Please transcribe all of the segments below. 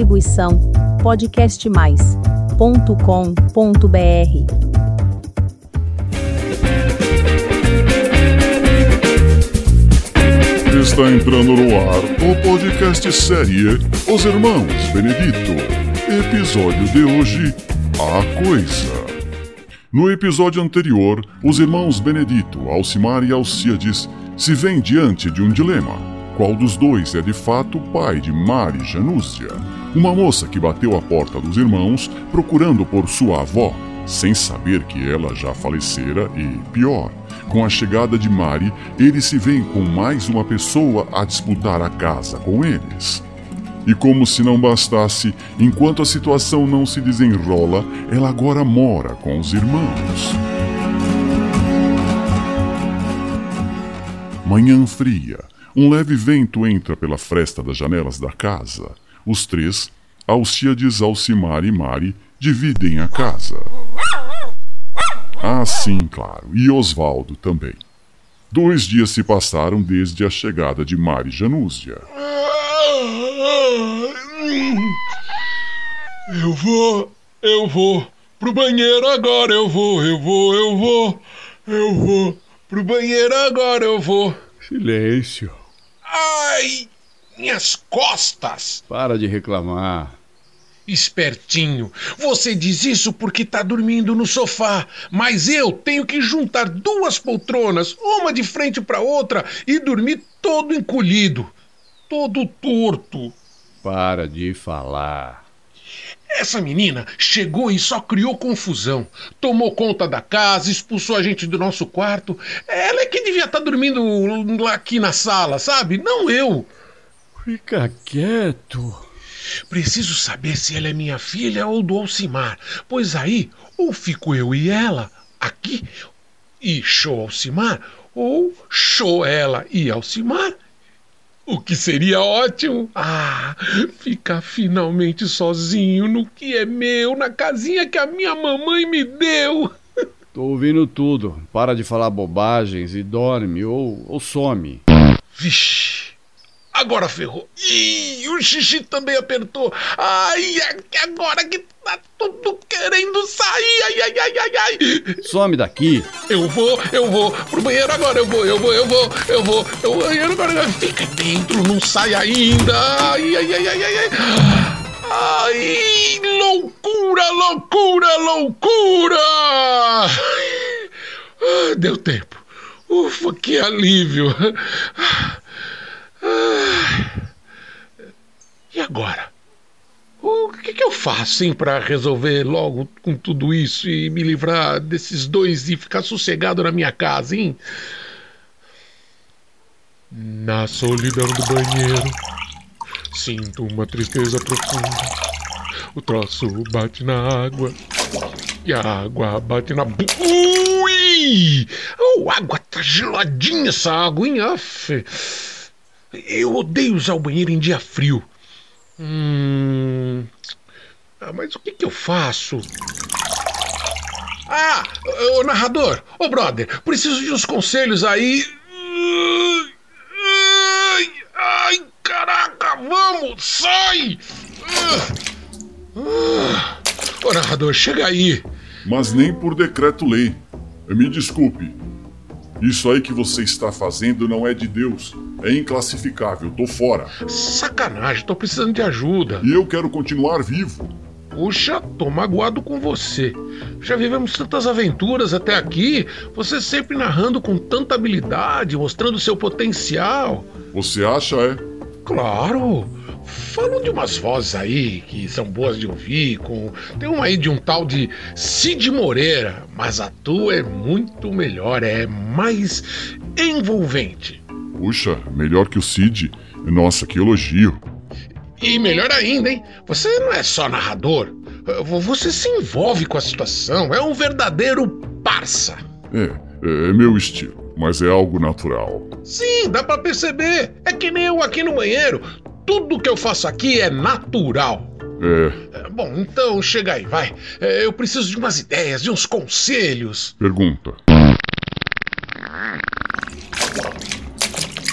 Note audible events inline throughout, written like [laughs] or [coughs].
Distribuição podcastmais.com.br. Está entrando no ar o podcast série Os Irmãos Benedito. Episódio de hoje: A Coisa. No episódio anterior, os irmãos Benedito, Alcimar e Alcíades se veem diante de um dilema. Qual dos dois é de fato pai de Mari Janúzia? Uma moça que bateu a porta dos irmãos procurando por sua avó, sem saber que ela já falecera e, pior, com a chegada de Mari, eles se veem com mais uma pessoa a disputar a casa com eles. E como se não bastasse, enquanto a situação não se desenrola, ela agora mora com os irmãos. Manhã fria. Um leve vento entra pela fresta das janelas da casa. Os três, Alcíades, Alcimar e Mari, dividem a casa. Ah, sim, claro, e Osvaldo também. Dois dias se passaram desde a chegada de Mari Janúzia. Eu vou, eu vou pro banheiro agora, eu vou, eu vou, eu vou, eu vou pro banheiro agora, eu vou. Silêncio. Ai, minhas costas! Para de reclamar. Espertinho, você diz isso porque tá dormindo no sofá, mas eu tenho que juntar duas poltronas, uma de frente para outra, e dormir todo encolhido, todo torto. Para de falar. Essa menina chegou e só criou confusão. Tomou conta da casa, expulsou a gente do nosso quarto. Ela é que devia estar dormindo lá aqui na sala, sabe? Não eu. Fica quieto. Preciso saber se ela é minha filha ou do Alcimar, pois aí ou fico eu e ela aqui e show Alcimar, ou show ela e Alcimar. O que seria ótimo. Ah, ficar finalmente sozinho no que é meu, na casinha que a minha mamãe me deu. [laughs] Tô ouvindo tudo. Para de falar bobagens e dorme ou, ou some. Vixe. Agora ferrou. Ih, o xixi também apertou. Ai, agora que tá tudo querendo sair. Ai, ai, ai, ai, ai. Some daqui. Eu vou, eu vou. Pro banheiro agora, eu vou, eu vou, eu vou, eu vou. Eu vou banheiro agora. Fica dentro, não sai ainda. Ai, ai, ai, ai, ai. ai. Ai, loucura, loucura, loucura! Deu tempo. Ufa, que alívio. E agora? O que, que eu faço, hein, para resolver logo com tudo isso e me livrar desses dois e ficar sossegado na minha casa, hein? Na solidão do banheiro, sinto uma tristeza profunda. O troço bate na água e a água bate na. Ui! Oh, água tá geladinha essa água, hein? Eu odeio usar o banheiro em dia frio. Hum. Ah, mas o que, que eu faço? Ah, o narrador, ô brother, preciso de uns conselhos aí. Ai, ai, caraca, vamos, sai! Ô narrador, chega aí. Mas nem por decreto-lei. Me desculpe, isso aí que você está fazendo não é de Deus. É inclassificável, tô fora. Sacanagem, tô precisando de ajuda. E eu quero continuar vivo. Puxa, tô magoado com você. Já vivemos tantas aventuras até aqui, você sempre narrando com tanta habilidade, mostrando seu potencial. Você acha, é? Claro! Falam de umas vozes aí que são boas de ouvir, com... tem uma aí de um tal de Cid Moreira, mas a tua é muito melhor, é mais envolvente. Puxa, melhor que o Cid? Nossa, que elogio. E melhor ainda, hein? Você não é só narrador, você se envolve com a situação, é um verdadeiro parça. É, é meu estilo, mas é algo natural. Sim, dá para perceber. É que nem eu aqui no banheiro tudo que eu faço aqui é natural. É. Bom, então chega aí, vai. É, eu preciso de umas ideias, de uns conselhos. Pergunta.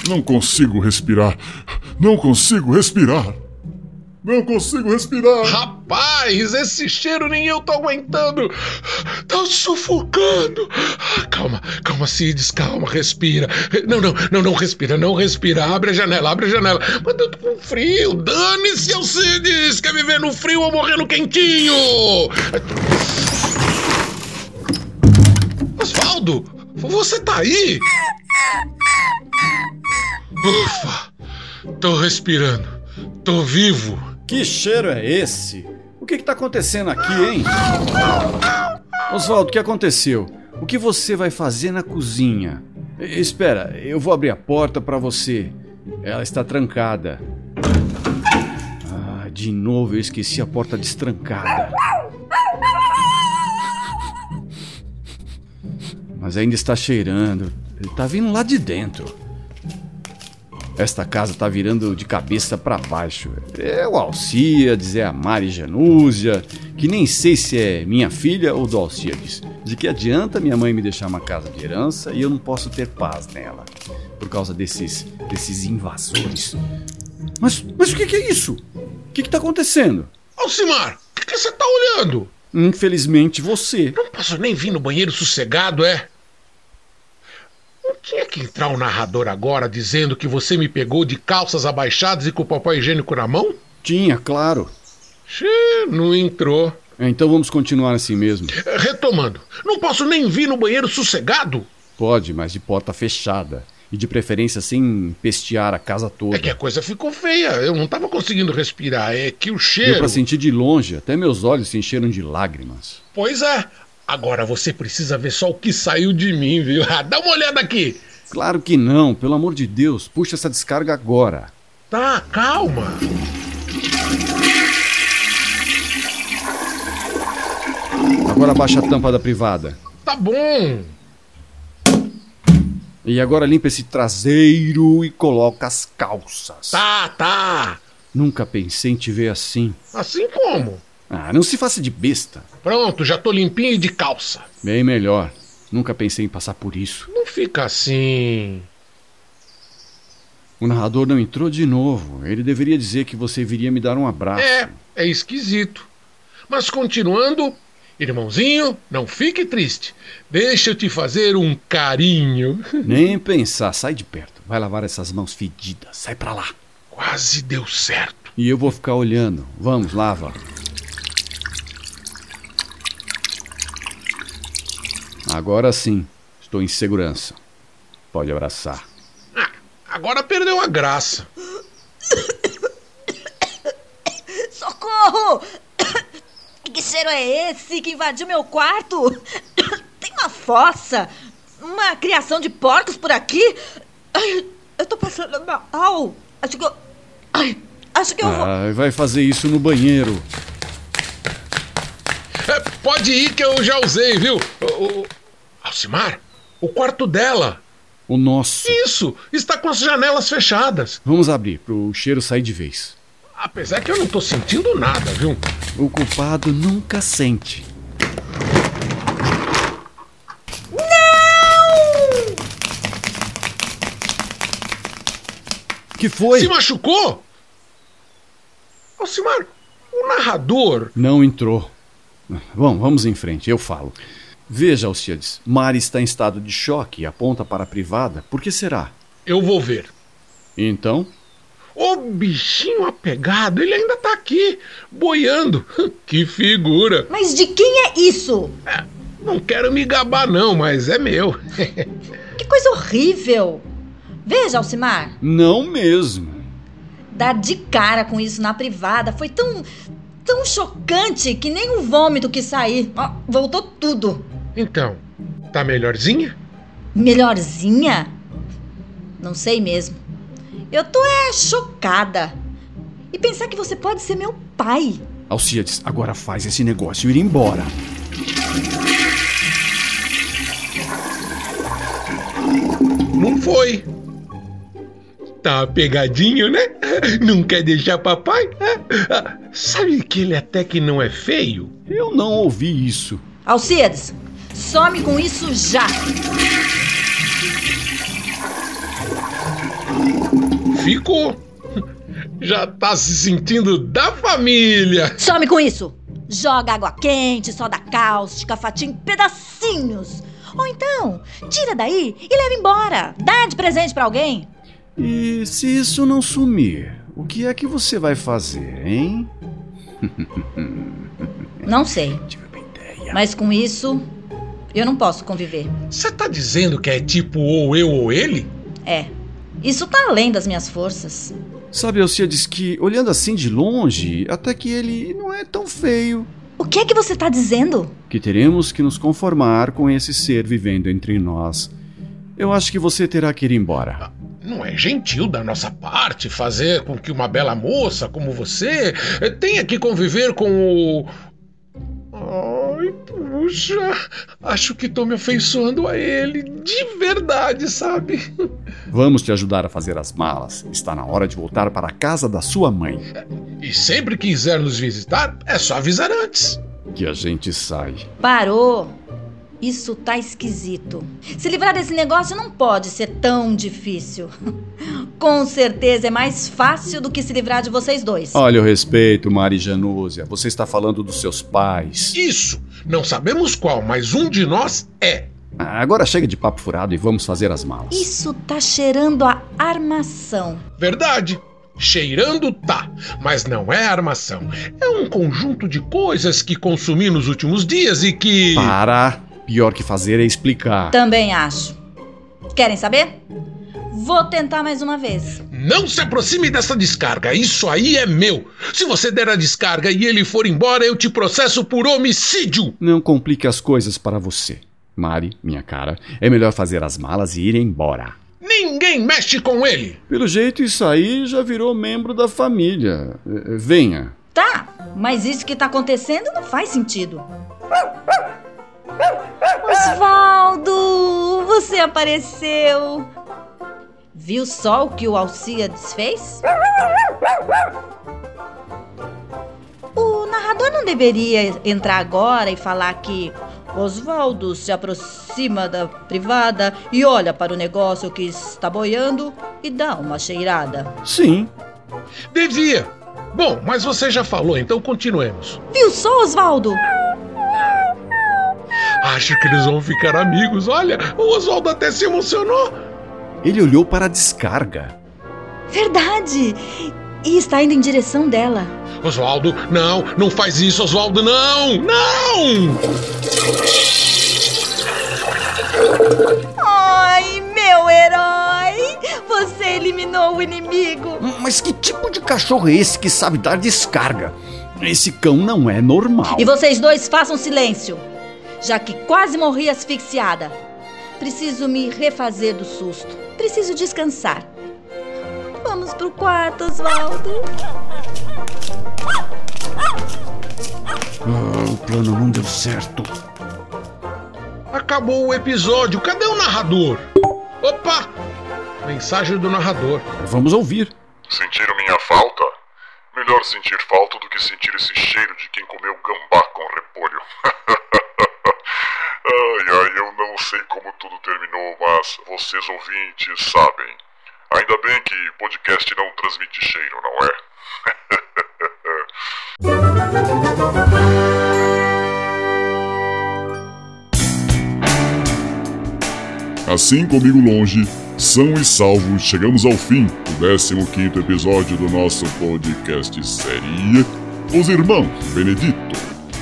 Não consigo respirar. Não consigo respirar. Não consigo respirar. Rapaz, esse cheiro nem eu tô aguentando. Tá sufocando. Calma, calma, Cides, calma, respira. Não, não, não, não respira, não respira. Abre a janela, abre a janela. Mas eu tô com frio. Dane-se, Alcides. Quer viver no frio ou morrer no quentinho? Osvaldo, você tá aí? Ufa, tô respirando. Tô vivo. Que cheiro é esse? O que está acontecendo aqui, hein? Oswaldo, o que aconteceu? O que você vai fazer na cozinha? Espera, eu vou abrir a porta para você. Ela está trancada. Ah, de novo eu esqueci a porta destrancada. Mas ainda está cheirando. Está vindo lá de dentro. Esta casa tá virando de cabeça para baixo. É o Alciades, é a Mari Janúzia, que nem sei se é minha filha ou do Alciades. De que adianta minha mãe me deixar uma casa de herança e eu não posso ter paz nela, por causa desses, desses invasores. Mas, mas o que, que é isso? O que, que tá acontecendo? Alcimar, o que, que você tá olhando? Infelizmente você. Não posso nem vir no banheiro sossegado, é? Tinha que entrar um narrador agora dizendo que você me pegou de calças abaixadas e com o papel higiênico na mão? Tinha, claro. Xê, não entrou. Então vamos continuar assim mesmo. Retomando, não posso nem vir no banheiro sossegado? Pode, mas de porta fechada. E de preferência sem pestear a casa toda. É que a coisa ficou feia. Eu não tava conseguindo respirar. É que o Deu cheiro. pra sentir de longe, até meus olhos se encheram de lágrimas. Pois é. Agora você precisa ver só o que saiu de mim, viu? [laughs] Dá uma olhada aqui. Claro que não, pelo amor de Deus, puxa essa descarga agora. Tá, calma. Agora baixa a tampa da privada. Tá bom. E agora limpa esse traseiro e coloca as calças. Tá, tá. Nunca pensei em te ver assim. Assim como? Ah, não se faça de besta. Pronto, já tô limpinho e de calça. Bem melhor. Nunca pensei em passar por isso. Não fica assim. O narrador não entrou de novo. Ele deveria dizer que você viria me dar um abraço. É, é esquisito. Mas continuando, irmãozinho, não fique triste. Deixa eu te fazer um carinho. [laughs] Nem pensar, sai de perto. Vai lavar essas mãos fedidas. Sai pra lá. Quase deu certo. E eu vou ficar olhando. Vamos, lava. Agora sim, estou em segurança. Pode abraçar. Ah, agora perdeu a graça. Socorro! [coughs] Que cheiro é esse que invadiu meu quarto? [coughs] Tem uma fossa, uma criação de porcos por aqui. Ai, eu tô passando mal. Acho que eu. Ai, acho que eu vou. Ah, vai fazer isso no banheiro. É, pode ir que eu já usei, viu? O, o- Alcimar, o quarto dela. O nosso. Isso, está com as janelas fechadas. Vamos abrir pro cheiro sair de vez. Apesar que eu não tô sentindo nada, viu? O culpado nunca sente. Não! Que foi? Se machucou? Alcimar, o narrador. Não entrou. Bom, vamos em frente, eu falo. Veja, Alcides, Mari está em estado de choque e aponta para a privada. Por que será? Eu vou ver. Então, O bichinho apegado, ele ainda tá aqui, boiando. [laughs] Que figura. Mas de quem é isso? É, não quero me gabar, não, mas é meu. [laughs] Que coisa horrível! Veja, Alcimar, não mesmo. dar de cara com isso na privada foi tão. tão chocante que nem um vômito que sair. Ó, voltou tudo. Então, tá melhorzinha? Melhorzinha? Não sei mesmo. Eu tô é chocada. E pensar que você pode ser meu pai. Alcides, agora faz esse negócio ir embora. Não foi. Tá pegadinho, né? Não quer deixar papai? Sabe que ele até que não é feio? Eu não ouvi isso. Alcides, some com isso já. Ficou. Já tá se sentindo da família. Some com isso! Joga água quente, soda cáustica, fatia em pedacinhos. Ou então, tira daí e leva embora. Dá de presente pra alguém. E se isso não sumir, o que é que você vai fazer, hein? Não sei, Tive uma ideia. mas com isso, eu não posso conviver. Você tá dizendo que é tipo ou eu ou ele? É, isso tá além das minhas forças. Sabe, Alcides, que olhando assim de longe, até que ele não é tão feio. O que é que você tá dizendo? Que teremos que nos conformar com esse ser vivendo entre nós. Eu acho que você terá que ir embora. Não é gentil da nossa parte fazer com que uma bela moça como você tenha que conviver com o. Puxa. Acho que tô me afeiçoando a ele. De verdade, sabe? Vamos te ajudar a fazer as malas. Está na hora de voltar para a casa da sua mãe. E sempre que quiser nos visitar, é só avisar antes. Que a gente sai. Parou! Isso tá esquisito. Se livrar desse negócio não pode ser tão difícil. [laughs] Com certeza é mais fácil do que se livrar de vocês dois. Olha o respeito, Mari Janúzia. Você está falando dos seus pais. Isso. Não sabemos qual, mas um de nós é. Agora chega de papo furado e vamos fazer as malas. Isso tá cheirando a armação. Verdade. Cheirando tá, mas não é armação. É um conjunto de coisas que consumi nos últimos dias e que. Para! Pior que fazer é explicar. Também acho. Querem saber? Vou tentar mais uma vez. Não se aproxime dessa descarga, isso aí é meu. Se você der a descarga e ele for embora, eu te processo por homicídio. Não complique as coisas para você. Mari, minha cara, é melhor fazer as malas e ir embora. Ninguém mexe com ele. Pelo jeito, isso aí já virou membro da família. Eh, eh, Venha. Tá, mas isso que tá acontecendo não faz sentido. Osvaldo, você apareceu. Viu só o que o Alciades fez? O narrador não deveria entrar agora e falar que Osvaldo se aproxima da privada e olha para o negócio que está boiando e dá uma cheirada. Sim. Devia. Bom, mas você já falou, então continuemos. Viu só, Osvaldo? Acho que eles vão ficar amigos. Olha, o Oswaldo até se emocionou. Ele olhou para a descarga. Verdade! E está indo em direção dela. Oswaldo, não, não faz isso, Oswaldo, não! Não! Ai, meu herói! Você eliminou o inimigo! Mas que tipo de cachorro é esse que sabe dar descarga? Esse cão não é normal. E vocês dois façam silêncio, já que quase morri asfixiada. Preciso me refazer do susto. Preciso descansar. Vamos pro quarto, Osvaldo. Ah, o plano não deu certo. Acabou o episódio, cadê o narrador? Opa! Mensagem do narrador. Vamos ouvir. Sentiram minha falta? Melhor sentir falta do que sentir esse cheiro de quem comeu gambá com repolho. [laughs] ai, ai, não sei como tudo terminou, mas vocês ouvintes sabem. Ainda bem que podcast não transmite cheiro, não é? [laughs] Assim comigo longe, são e salvos, chegamos ao fim do 15º episódio do nosso podcast série Os Irmãos Benedito.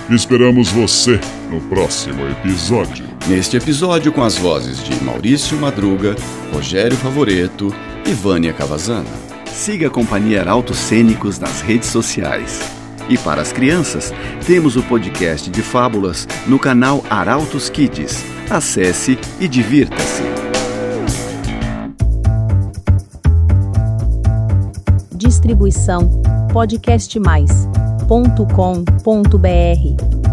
Esperamos você no próximo episódio. Neste episódio, com as vozes de Maurício Madruga, Rogério Favoreto e Vânia Cavazana. Siga a Companhia Arautos Cênicos nas redes sociais. E para as crianças, temos o podcast de fábulas no canal Arautos Kids. Acesse e divirta-se. Distribuição podcastmais.com.br